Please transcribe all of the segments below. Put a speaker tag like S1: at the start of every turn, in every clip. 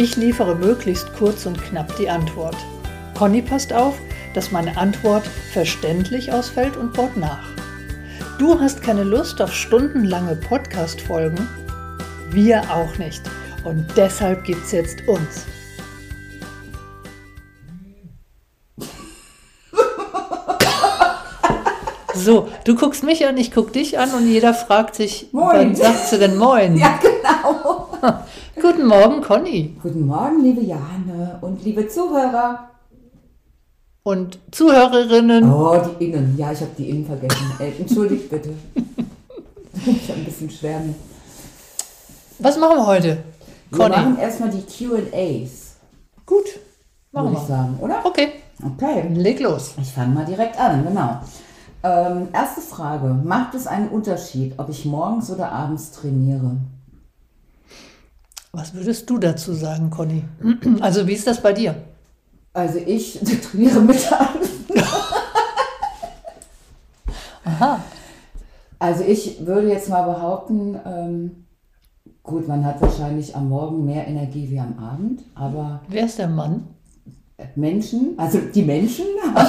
S1: Ich liefere möglichst kurz und knapp die Antwort. Conny passt auf, dass meine Antwort verständlich ausfällt und baut nach. Du hast keine Lust auf stundenlange Podcast-Folgen? Wir auch nicht. Und deshalb gibt's jetzt uns. So, du guckst mich an, ich guck dich an und jeder fragt sich,
S2: Moin.
S1: wann sagst du denn Moin?
S2: Ja, genau.
S1: Guten Morgen, Conny.
S2: Guten Morgen, liebe Jane und liebe Zuhörer.
S1: Und Zuhörerinnen,
S2: Oh, die Innen. Ja, ich habe die Innen vergessen. Ey, entschuldigt bitte. Ich habe ein bisschen Schwärme.
S1: was machen wir heute?
S2: Wir
S1: Conny.
S2: machen erstmal die QAs,
S1: Gut, machen
S2: ich
S1: wir.
S2: sagen, oder?
S1: Okay,
S2: Okay.
S1: leg los.
S2: Ich fange mal direkt an, genau. Ähm, erste Frage. Macht es einen Unterschied, ob ich morgens oder abends trainiere?
S1: Was würdest du dazu sagen, Conny? Also, wie ist das bei dir?
S2: Also ich trainiere mittags.
S1: Aha,
S2: Also ich würde jetzt mal behaupten, ähm, gut, man hat wahrscheinlich am Morgen mehr Energie wie am Abend, aber
S1: wer ist der Mann?
S2: Menschen, also die Menschen,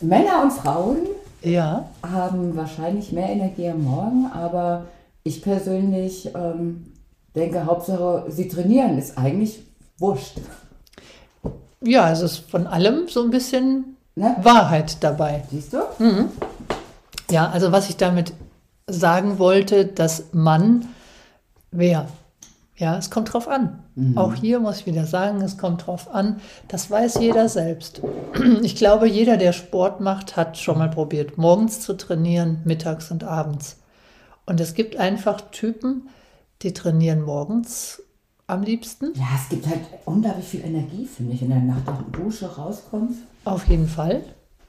S2: Männer und Frauen
S1: Ja,
S2: haben wahrscheinlich mehr Energie am Morgen, aber ich persönlich ähm, denke, Hauptsache sie trainieren, ist eigentlich wurscht.
S1: ja, es ist von allem so ein bisschen
S2: Ne?
S1: Wahrheit dabei.
S2: Siehst du?
S1: Ja, also was ich damit sagen wollte, dass Mann, wer? Ja, es kommt drauf an. Auch hier muss ich wieder sagen, es kommt drauf an. Das weiß jeder selbst. Ich glaube, jeder, der Sport macht, hat schon mal probiert, morgens zu trainieren, mittags und abends. Und es gibt einfach Typen, die trainieren morgens am liebsten.
S2: Ja, es gibt halt unglaublich viel Energie, finde ich, wenn du nach der Dusche rauskommst.
S1: Auf jeden Fall.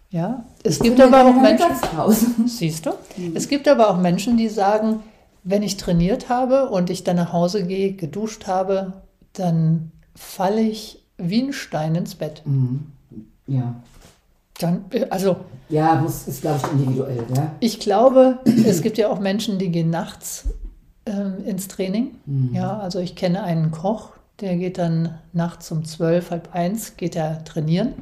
S1: Ja. Es
S2: Ich
S1: gibt aber auch Menschen. Siehst du? Es gibt aber auch Menschen, die sagen, wenn ich trainiert habe und ich dann nach Hause gehe, geduscht habe, dann falle ich wie ein Stein ins Bett.
S2: Ja.
S1: Dann, also
S2: Ja, muss, ist, glaube ich, individuell, ja.
S1: ich glaube, es gibt ja auch Menschen, die gehen nachts ähm, ins Training. Ja, also ich kenne einen Koch, der geht dann nachts um zwölf, halb eins, geht er trainieren.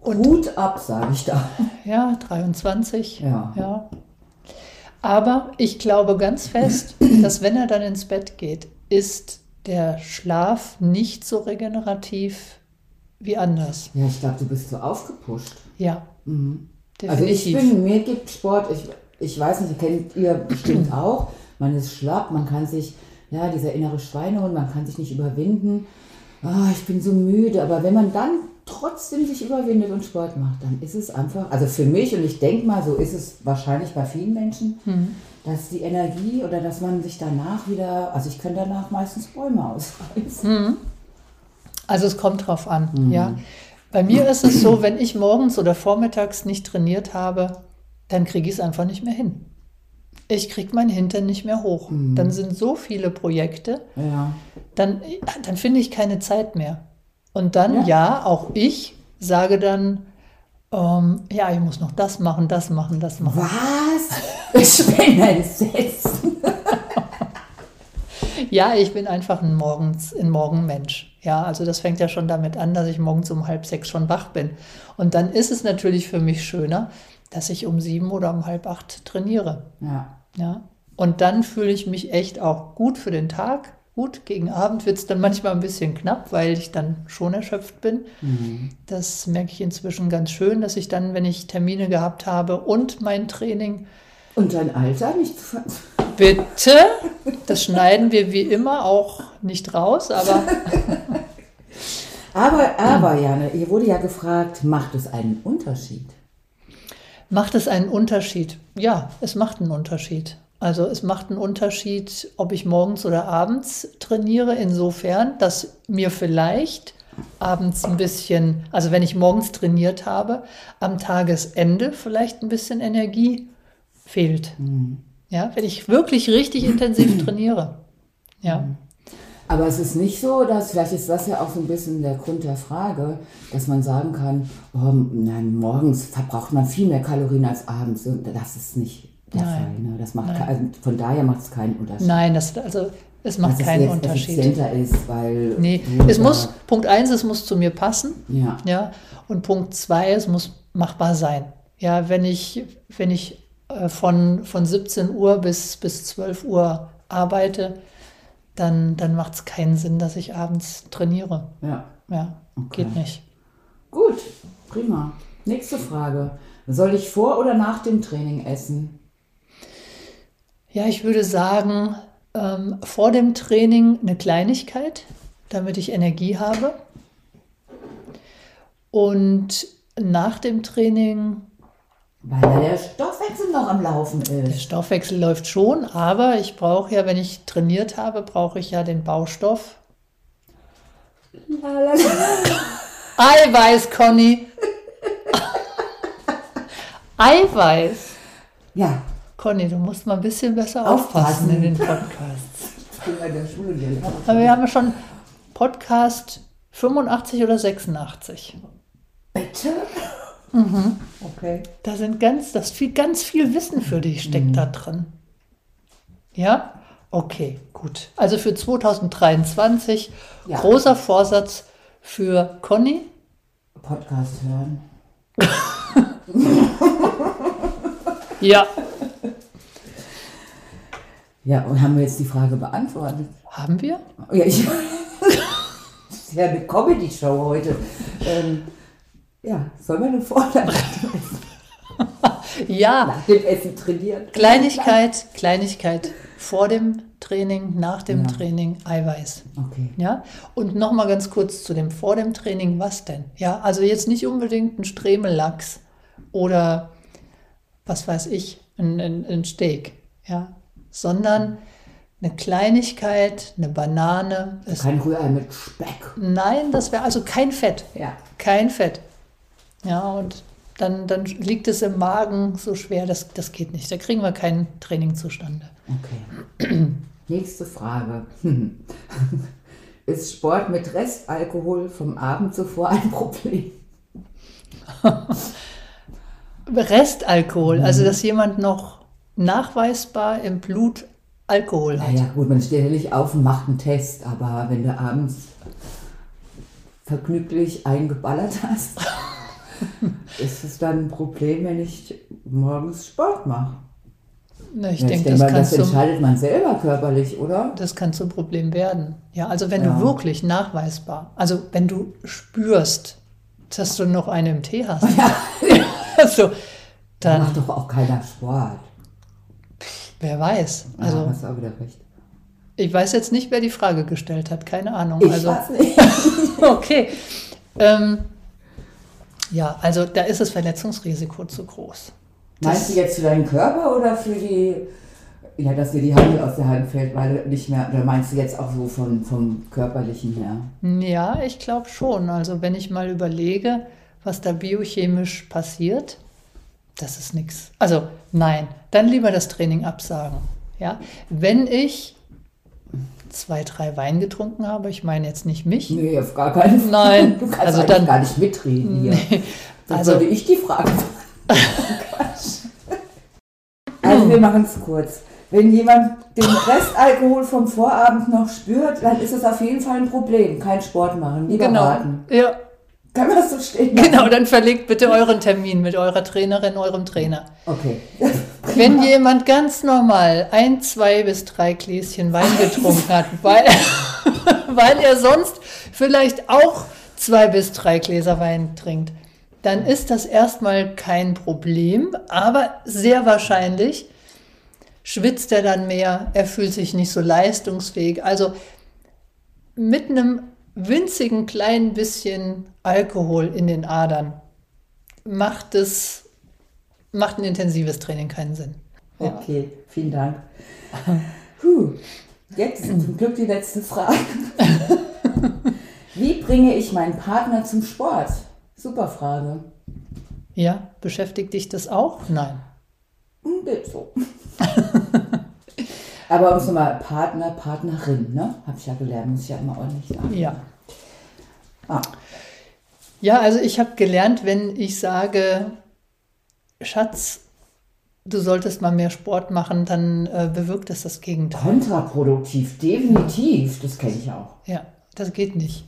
S1: Und
S2: Hut ab, sage ich da.
S1: Ja, 23.
S2: Ja.
S1: ja. Aber ich glaube ganz fest, dass wenn er dann ins Bett geht, ist der Schlaf nicht so regenerativ wie anders.
S2: Ja, ich glaube, du bist so aufgepusht.
S1: Ja,
S2: Also ich bin, mir gibt Sport, ich, ich weiß nicht, kennt ihr bestimmt auch, man ist schlapp, man kann sich, ja, dieser innere Schweinehund, man kann sich nicht überwinden. Ah, ich bin so müde, aber wenn man dann trotzdem sich überwindet und Sport macht, dann ist es einfach, also für mich und ich denke mal, so ist es wahrscheinlich bei vielen Menschen, dass die Energie oder dass man sich danach wieder, also ich könnte danach meistens Bäume ausreißen.
S1: Also es kommt drauf an, ja. Bei mir ist es so, wenn ich morgens oder vormittags nicht trainiert habe, dann kriege ich es einfach nicht mehr hin. Ich kriege mein Hintern nicht mehr hoch. Dann sind so viele Projekte,
S2: Ja.
S1: dann, dann finde ich keine Zeit mehr. Und dann, ja,
S2: Ja.
S1: auch ich sage dann, ähm, ja, ich muss noch das machen, das machen, das machen.
S2: Was? Ich bin entsetzt.
S1: Ja, ich bin einfach ein Morgens, ein Morgenmensch. Ja, also das fängt ja schon damit an, dass ich morgens um halb sechs schon wach bin. Und dann ist es natürlich für mich schöner, dass ich um sieben oder um halb acht trainiere.
S2: Ja.
S1: Ja. Und dann fühle ich mich echt auch gut für den Tag. Gut, gegen Abend wird es dann manchmal ein bisschen knapp, weil ich dann schon erschöpft bin. Das merke ich inzwischen ganz schön, dass ich dann, wenn ich Termine gehabt habe und mein Training,
S2: Und dein Alter nicht zu ver
S1: bitte, das schneiden wir wie immer auch nicht raus, aber
S2: Aber, aber, Jane, hier wurde ja gefragt, macht es einen Unterschied?
S1: macht es einen Unterschied? Ja, es macht einen Unterschied. Also es macht einen Unterschied, ob ich morgens oder abends trainiere, insofern, dass mir vielleicht abends ein bisschen, also wenn ich morgens trainiert habe, am Tagesende vielleicht ein bisschen Energie fehlt. Mhm. Ja, wenn ich wirklich richtig intensiv trainiere. Ja.
S2: Aber es ist nicht so, dass, vielleicht ist das ja auch so ein bisschen der Grund der Frage, dass man sagen kann, oh, nein, morgens verbraucht man viel mehr Kalorien als abends. Das ist nicht der nein. Fall. Ne? Das macht also von daher macht es keinen Unterschied.
S1: Nein, das, also es macht dass keinen es Unterschied.
S2: effizienter ist, weil.
S1: Nee, es muss, Punkt eins, es muss zu mir passen.
S2: Ja.
S1: ja. Und Punkt zwei, es muss machbar sein. Ja, wenn ich, wenn ich von, von 17 Uhr bis, bis 12 Uhr arbeite, dann, dann macht es keinen Sinn, dass ich abends trainiere.
S2: Ja.
S1: Ja, okay. geht nicht.
S2: Gut, prima. Nächste Frage. Soll ich vor oder nach dem Training essen?
S1: Ja, ich würde sagen, ähm, vor dem Training eine Kleinigkeit, damit ich Energie habe. Und nach dem Training
S2: weil ja der Stoffwechsel noch am Laufen ist. Der
S1: Stoffwechsel läuft schon, aber ich brauche ja, wenn ich trainiert habe, brauche ich ja den Baustoff. Eiweiß, Conny. Eiweiß.
S2: Ja.
S1: Conny, du musst mal ein bisschen besser aufpassen, aufpassen in den Podcasts. Ich bin bei der Schule. Aber wir haben ja schon Podcast 85 oder 86.
S2: Bitte?
S1: Mhm. Okay. Da sind ganz, das viel, ganz viel Wissen für dich steckt mhm. da drin. Ja? Okay, gut. Also für 2023 ja. großer Vorsatz für Conny.
S2: Podcast hören.
S1: ja.
S2: Ja, und haben wir jetzt die Frage beantwortet?
S1: Haben wir?
S2: Ja, ich. das ist ja eine Comedy-Show heute. Ähm, ja, soll man eine Vorlage
S1: Ja.
S2: Nach dem Essen trainieren.
S1: Kleinigkeit, Kleinigkeit. Vor dem Training, nach dem ja. Training Eiweiß.
S2: Okay.
S1: Ja. Und nochmal ganz kurz zu dem vor dem Training, was denn? Ja, also jetzt nicht unbedingt ein Stremellachs oder was weiß ich, ein, ein, ein Steak. Ja. Sondern eine Kleinigkeit, eine Banane.
S2: Kein Rührei mit Speck.
S1: Nein, das wäre also kein Fett.
S2: Ja.
S1: Kein Fett. Ja, und dann, dann liegt es im Magen so schwer, das, das geht nicht. Da kriegen wir kein Training zustande.
S2: Okay. Nächste Frage. Ist Sport mit Restalkohol vom Abend zuvor ein Problem?
S1: Restalkohol, also mhm. dass jemand noch nachweisbar im Blut Alkohol hat.
S2: Ja, gut, man steht ja nicht auf und macht einen Test, aber wenn du abends vergnüglich eingeballert hast. ist es dann ein Problem, wenn ich morgens Sport mache?
S1: Na, ich ja, denke, das,
S2: das entscheidet man selber körperlich, oder?
S1: Das kann zum Problem werden. Ja, also wenn ja. du wirklich nachweisbar, also wenn du spürst, dass du noch eine im Tee hast, ja.
S2: also, dann macht doch auch keiner Sport.
S1: Wer weiß. Also,
S2: ja, hast auch wieder recht.
S1: Ich weiß jetzt nicht, wer die Frage gestellt hat, keine Ahnung.
S2: Ich
S1: also,
S2: weiß nicht.
S1: okay. Ähm, ja, also da ist das Verletzungsrisiko zu groß.
S2: Meinst du jetzt für deinen Körper oder für die, ja, dass dir die Hand aus der Hand fällt, weil du nicht mehr, oder meinst du jetzt auch so von, vom körperlichen her?
S1: Ja, ich glaube schon. Also wenn ich mal überlege, was da biochemisch passiert, das ist nichts. Also nein, dann lieber das Training absagen. Ja, wenn ich zwei, drei Wein getrunken habe. Ich meine jetzt nicht mich.
S2: Nee, auf gar keinen Fall.
S1: Nein.
S2: Du kannst also dann gar nicht mitreden hier. Nee. also sollte ich die Frage Also wir machen es kurz. Wenn jemand den Restalkohol vom Vorabend noch spürt, dann ist es auf jeden Fall ein Problem. Kein Sport machen, lieber
S1: genau.
S2: warten.
S1: Ja.
S2: Kann man das so stehen?
S1: Genau, dann verlegt bitte euren Termin mit eurer Trainerin, eurem Trainer.
S2: Okay.
S1: Wenn jemand ganz normal ein, zwei bis drei Gläschen Wein getrunken hat, weil, weil er sonst vielleicht auch zwei bis drei Gläser Wein trinkt, dann ist das erstmal kein Problem, aber sehr wahrscheinlich schwitzt er dann mehr, er fühlt sich nicht so leistungsfähig. Also mit einem winzigen kleinen bisschen Alkohol in den Adern macht es macht ein intensives Training keinen Sinn.
S2: Okay, vielen Dank. Puh. Jetzt zum Glück die letzte Frage. Wie bringe ich meinen Partner zum Sport? Super Frage.
S1: Ja, beschäftigt dich das auch? Nein.
S2: Hm, Geht so. Aber uns nochmal Partner, Partnerin, ne? Habe ich ja gelernt, muss ich ja immer ordentlich sagen.
S1: Ja.
S2: Ah,
S1: Ja, also ich habe gelernt, wenn ich sage, Schatz, du solltest mal mehr Sport machen, dann äh, bewirkt das das Gegenteil.
S2: kontraproduktiv, definitiv. Das kenne ich auch.
S1: Ja, das geht nicht.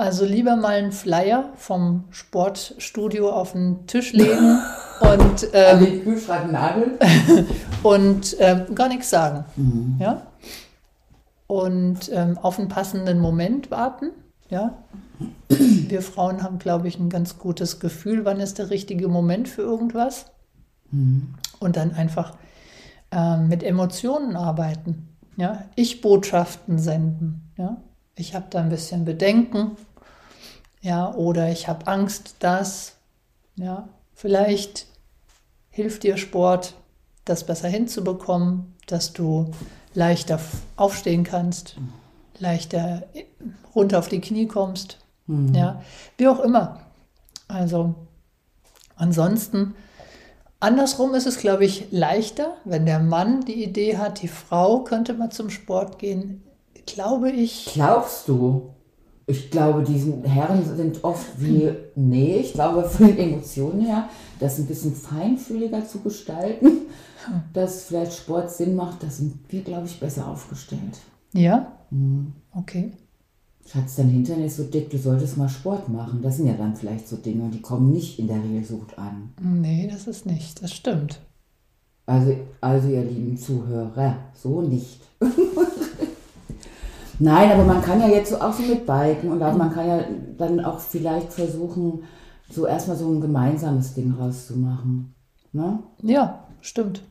S1: Also lieber mal einen Flyer vom Sportstudio auf den Tisch legen und, ähm,
S2: Kühlschrank Nagel.
S1: und ähm, gar nichts sagen. Ja? Und ähm, auf einen passenden Moment warten. Ja? Wir Frauen haben, glaube ich, ein ganz gutes Gefühl, wann ist der richtige Moment für irgendwas. Und dann einfach ähm, mit Emotionen arbeiten. Ja? Ich-Botschaften senden. Ja? Ich habe da ein bisschen Bedenken. Ja, oder ich habe Angst, dass, ja, vielleicht hilft dir Sport, das besser hinzubekommen, dass du leichter aufstehen kannst, leichter äh, runter auf die Knie kommst. Ja, wie auch immer. Also, ansonsten, andersrum ist es, glaube ich, leichter, wenn der Mann die Idee hat, die Frau könnte mal zum Sport gehen. Glaube ich,
S2: Glaubst du? Ich glaube, diesen Herren sind oft wie, nee, ich glaube von den Emotionen her, das ein bisschen feinfühliger zu gestalten, dass vielleicht Sport Sinn macht, da sind wir, glaube ich, besser aufgestellt.
S1: ja, okay.
S2: Schatz, dein Hintern ist so dick, du solltest mal Sport machen. Das sind ja dann vielleicht so Dinge, die kommen nicht in der Regel so gut an.
S1: Nee, das ist nicht, das stimmt.
S2: Also, also ihr lieben Zuhörer, so nicht. Nein, aber man kann ja jetzt so auch so mit Biken und auch, man kann ja dann auch vielleicht versuchen, so erstmal so ein gemeinsames Ding rauszumachen. Ne?
S1: Ja, stimmt.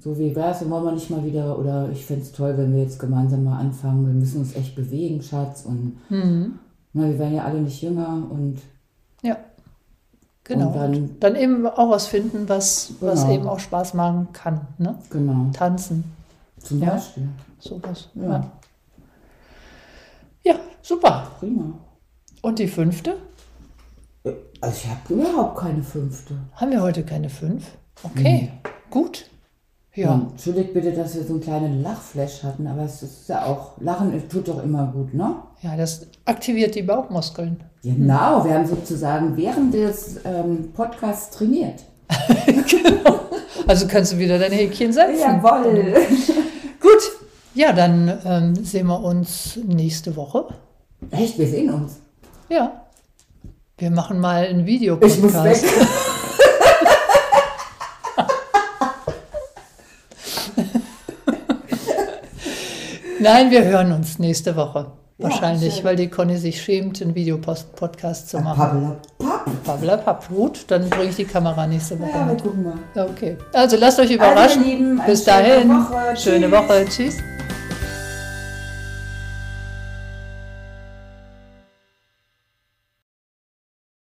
S2: So wie wär's, dann wollen wir nicht mal wieder, oder ich fänd's toll, wenn wir jetzt gemeinsam mal anfangen, wir müssen uns echt bewegen, Schatz. Und
S1: Mhm.
S2: na, wir werden ja alle nicht jünger und
S1: Ja, genau.
S2: Und dann-
S1: Und dann, eben auch was finden, was, was
S2: Genau.
S1: eben auch Spaß machen kann. Ne?
S2: genau,
S1: Tanzen,
S2: zum
S1: Ja.
S2: Beispiel.
S1: sowas.
S2: Ja.
S1: Ja. Ja, super.
S2: Prima.
S1: Und die fünfte?
S2: Also ich habe überhaupt keine fünfte.
S1: Haben wir heute keine fünf? Okay, gut. Ja,
S2: Und Entschuldigt bitte, dass wir so einen kleinen Lachflash hatten, aber es ist ja auch, Lachen tut doch immer gut, ne?
S1: ja, das aktiviert die Bauchmuskeln.
S2: Genau, wir haben sozusagen während des ähm, Podcasts trainiert.
S1: Also kannst du wieder dein Häkchen setzen.
S2: Jawoll.
S1: Gut, ja, dann ähm, sehen wir uns nächste Woche.
S2: Echt, wir sehen uns.
S1: Ja, wir machen mal einen
S2: Ich muss
S1: Videopodcast.
S2: weg.
S1: Nein, wir hören uns nächste Woche.
S2: Ja,
S1: Wahrscheinlich,
S2: schön.
S1: weil die Conny sich schämt, einen Videopodcast zu machen.
S2: Pappela, papp.
S1: Gut, dann bringe ich die Kamera nächste Woche
S2: Ja, wir
S1: mit.
S2: gucken mal.
S1: Okay. Also lasst euch überraschen.
S2: Also, Lieben,
S1: Bis dahin.
S2: Woche.
S1: Schöne
S2: Tschüss.
S1: Woche. Tschüss.